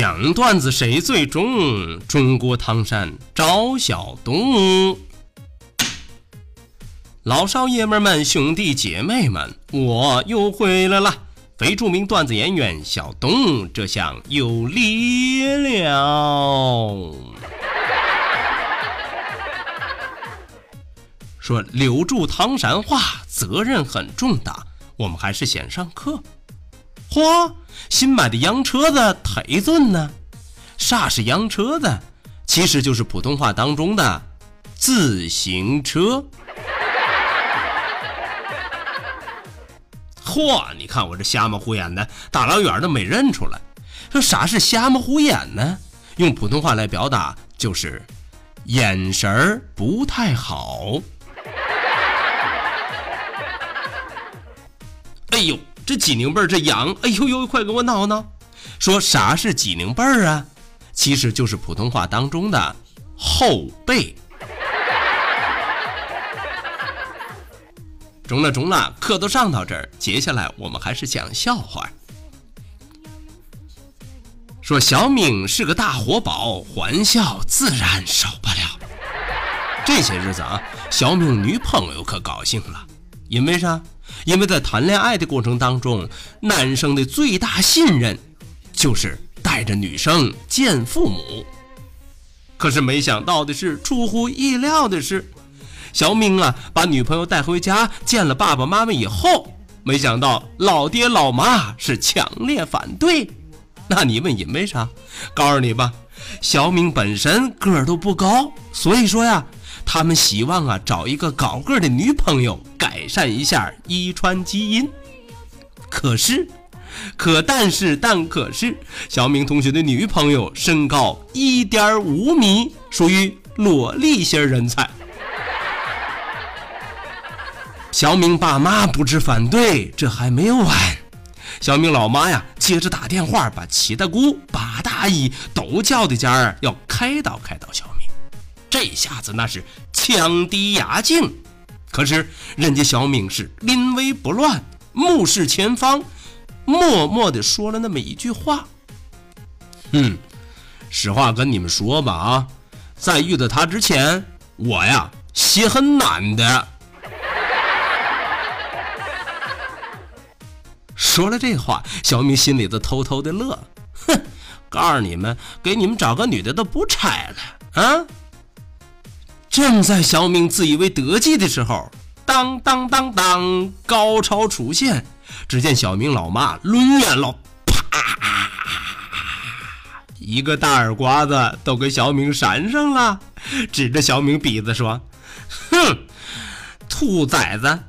讲段子谁最中？中国唐山赵小东。老少爷们们、兄弟姐妹们，我又回来了！非著名段子演员小东，这下有力了。说留住唐山话，责任很重大，我们还是先上课。嚯！新买的洋车子忒准呢。啥是洋车子？其实就是普通话当中的自行车。嚯！你看我这瞎么胡眼的，大老远的没认出来。说啥是瞎么胡眼呢？用普通话来表达就是眼神儿不太好。哎呦！这鸡拧背这痒，哎呦呦，快给我挠挠！说啥是鸡拧背儿啊？其实就是普通话当中的后背。中了中了，课都上到这儿，接下来我们还是讲笑话。说小明是个大活宝，欢笑自然少不了。这些日子啊，小明女朋友可高兴了，因为啥？因为在谈恋爱的过程当中，男生的最大信任就是带着女生见父母。可是没想到的是，出乎意料的是，小明啊把女朋友带回家见了爸爸妈妈以后，没想到老爹老妈是强烈反对。那你问因为啥？告诉你吧，小明本身个儿都不高，所以说呀。他们希望啊找一个高个的女朋友，改善一下遗传基因。可是，可但是但可是，小明同学的女朋友身高一点五米，属于萝莉型人才。小明爸妈不知反对，这还没有完。小明老妈呀，接着打电话把七大姑八大姨都叫的家儿要开导开导小明。这下子那是枪低牙净，可是人家小敏是临危不乱，目视前方，默默的说了那么一句话：“嗯，实话跟你们说吧啊，在遇到他之前，我呀心很难的。”说了这话，小明心里头偷偷的乐，哼，告诉你们，给你们找个女的都不拆了啊。正在小明自以为得计的时候，当当当当，高潮出现。只见小明老妈抡圆了，啪，一个大耳刮子都给小明扇上了，指着小明鼻子说：“哼，兔崽子，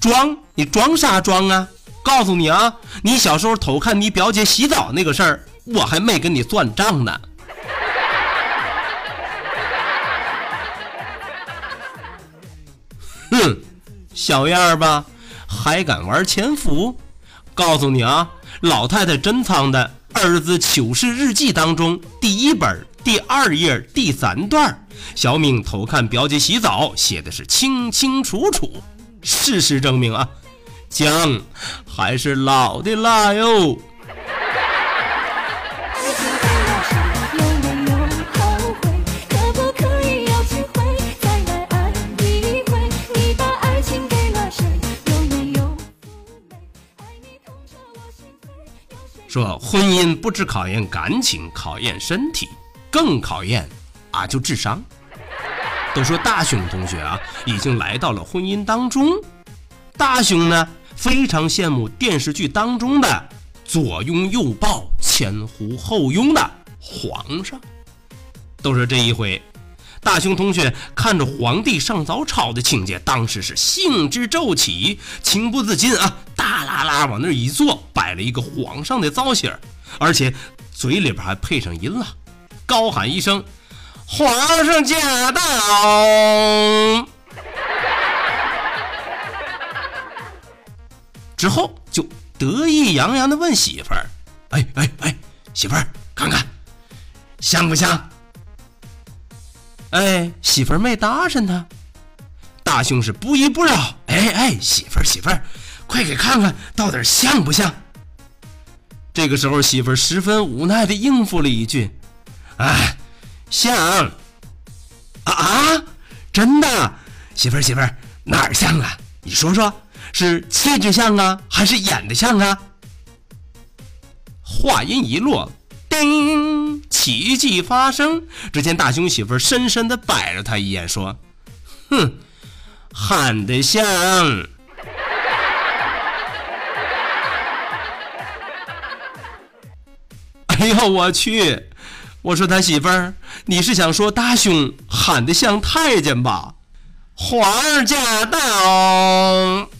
装你装啥装啊？告诉你啊，你小时候偷看你表姐洗澡那个事儿，我还没跟你算账呢。”小样儿吧，还敢玩潜伏？告诉你啊，老太太珍藏的《儿子糗事日记》当中第一本第二页第三段，小敏偷看表姐洗澡，写的是清清楚楚。事实证明啊，姜还是老的辣哟。婚姻不止考验感情，考验身体，更考验啊就智商。都说大雄同学啊已经来到了婚姻当中，大雄呢非常羡慕电视剧当中的左拥右抱、前呼后拥的皇上。都说这一回，大雄同学看着皇帝上早朝的情节，当时是兴致骤起，情不自禁啊大啦啦往那儿一坐，摆了一个皇上的造型，而且嘴里边还配上音了，高喊一声：“皇上驾到！”之后就得意洋洋的问媳妇儿：“哎哎哎，媳妇儿，看看像不像？”哎，媳妇儿没搭上他。大雄是不依不饶：“哎哎，媳妇儿媳妇儿，快给看看到底像不像？”这个时候，媳妇儿十分无奈的应付了一句：“哎，像啊啊，真的，媳妇儿媳妇儿哪儿像啊？你说说。”是气质像啊，还是演的像啊？话音一落，奇迹发生。只见大雄媳妇深深的摆了他一眼，说：“哼，喊得像。”哎呦我去！我说他媳妇儿，你是想说大雄喊得像太监吧？皇儿驾到！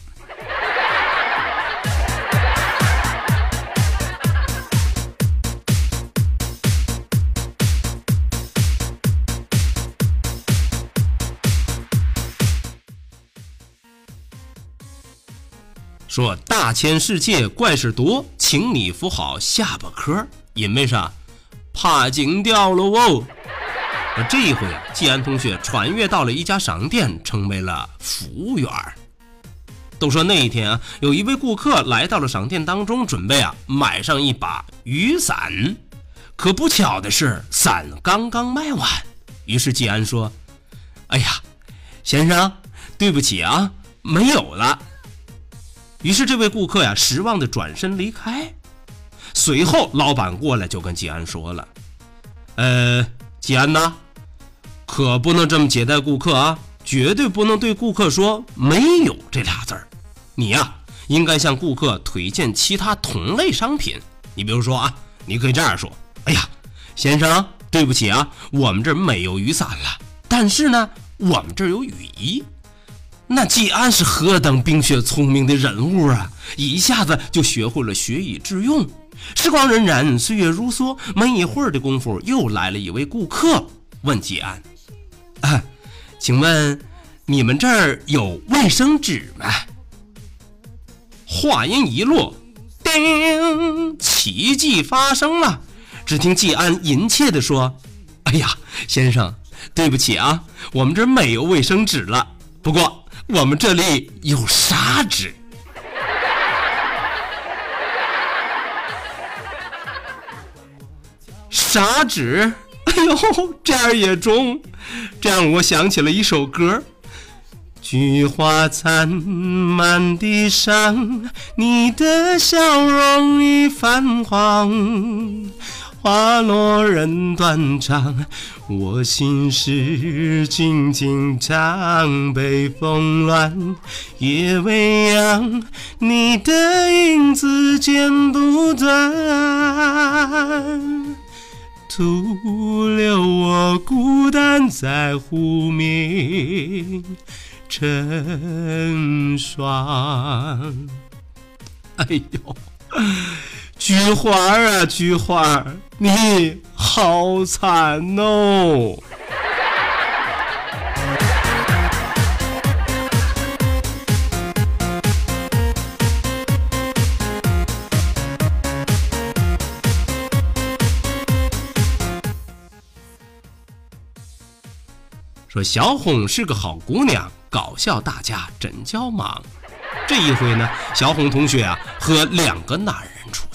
说大千世界怪事多，请你扶好下巴颏因为啥？怕惊掉了哦。这一回啊，季安同学穿越到了一家商店，成为了服务员。都说那一天啊，有一位顾客来到了商店当中，准备啊买上一把雨伞。可不巧的是，伞刚刚卖完。于是季安说：“哎呀，先生，对不起啊，没有了。”于是这位顾客呀，失望的转身离开。随后，老板过来就跟季安说了：“呃，季安呐，可不能这么接待顾客啊，绝对不能对顾客说没有这俩字儿。你呀，应该向顾客推荐其他同类商品。你比如说啊，你可以这样说：哎呀，先生，对不起啊，我们这儿没有雨伞了，但是呢，我们这儿有雨衣。”那季安是何等冰雪聪明的人物啊！一下子就学会了学以致用。时光荏苒，岁月如梭，没一会儿的功夫，又来了一位顾客，问季安：“啊，请问你们这儿有卫生纸吗？”话音一落，叮，奇迹发生了。只听季安殷切地说：“哎呀，先生，对不起啊，我们这儿没有卫生纸了。不过……”我们这里有砂纸，砂纸，哎呦，这样也中，这样我想起了一首歌：菊花残，满地伤，你的笑容已泛黄。花落人断肠，我心事静静唱。北风乱，夜未央，你的影子剪不断，徒留我孤单在湖面成双。哎呦！菊花啊，菊花，你好惨哦！说小红是个好姑娘，搞笑大家真叫忙。这一回呢，小红同学啊和两个男人出去。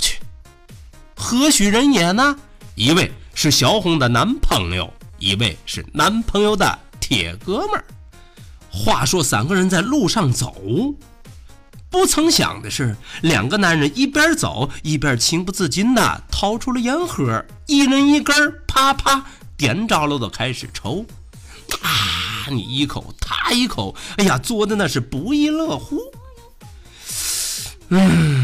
何许人也呢？一位是小红的男朋友，一位是男朋友的铁哥们儿。话说三个人在路上走，不曾想的是，两个男人一边走一边情不自禁的掏出了烟盒，一人一根，啪啪点着了，都开始抽。啊，你一口，他一口，哎呀，做的那是不亦乐乎。嗯。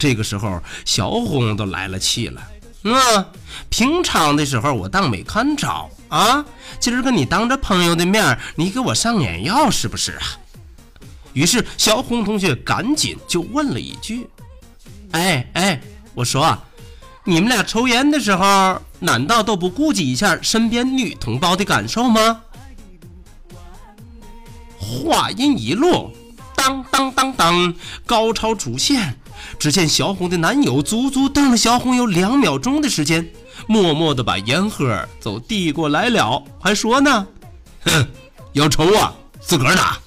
这个时候，小红都来了气了。嗯，平常的时候我当没看着啊，今儿个你当着朋友的面，你给我上眼药是不是啊？于是小红同学赶紧就问了一句：“哎哎，我说，你们俩抽烟的时候，难道都不顾及一下身边女同胞的感受吗？”话音一落，当当当当，高潮出现。只见小红的男友足足瞪了小红有两秒钟的时间，默默的把烟盒都递过来了，还说呢：“哼，要抽啊，自个儿拿。”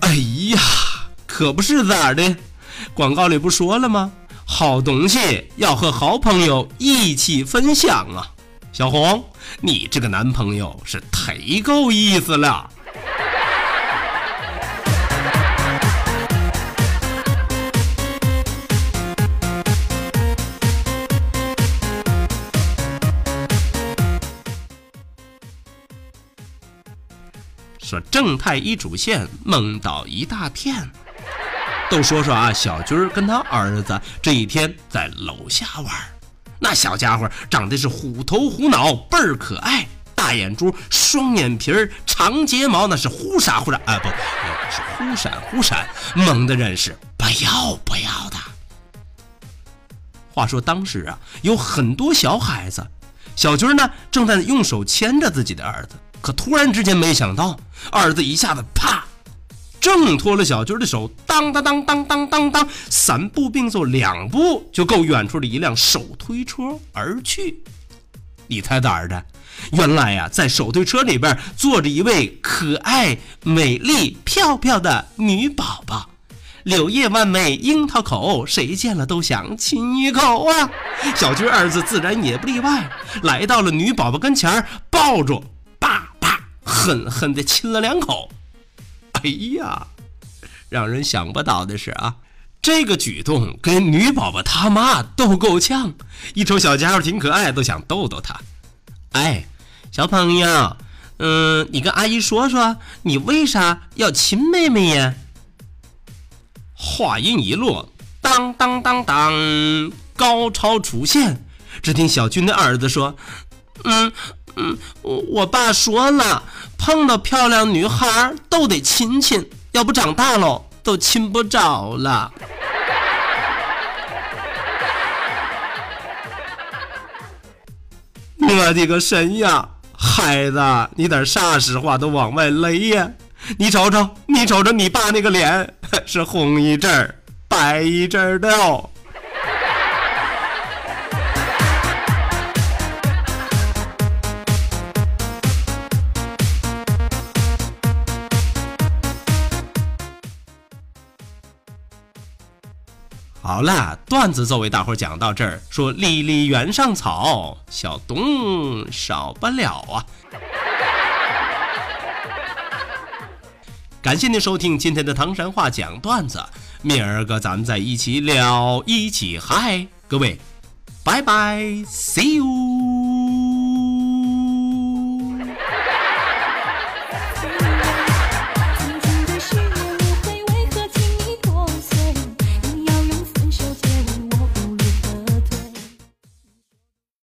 哎呀，可不是咋的？广告里不说了吗？好东西要和好朋友一起分享啊！小红，你这个男朋友是忒够意思了。说正太一主线梦到一大片，都说说啊，小军儿跟他儿子这一天在楼下玩，那小家伙长得是虎头虎脑，倍儿可爱，大眼珠，双眼皮儿，长睫毛，那是忽闪忽闪啊，不是忽闪忽闪，萌的人是不要不要的。话说当时啊，有很多小孩子，小军儿呢正在用手牵着自己的儿子。可突然之间，没想到儿子一下子啪，挣脱了小军的手，当当当当当当当，三步并作两步就够远处的一辆手推车而去。你猜咋的？原来呀，在手推车里边坐着一位可爱、美丽、漂漂的女宝宝，柳叶弯眉，樱桃口，谁见了都想亲一口啊！小军儿子自然也不例外，来到了女宝宝跟前，抱住。狠狠地亲了两口，哎呀，让人想不到的是啊，这个举动跟女宝宝他妈都够呛。一瞅小家伙挺可爱，都想逗逗他。哎，小朋友，嗯，你跟阿姨说说，你为啥要亲妹妹呀？话音一落，当当当当，高潮出现。只听小军的儿子说：“嗯嗯，我我爸说了。”碰到漂亮女孩都得亲亲，要不长大了都亲不着了。我的个神呀，孩子，你点啥实话都往外勒呀！你瞅瞅，你瞅瞅，你爸那个脸 是红一阵儿白一阵儿的哦。好了，段子作为大伙讲到这儿，说离离原上草，小东少不了啊。感谢您收听今天的唐山话讲段子，明儿个咱们再一起聊，一起嗨，各位，拜拜，see you。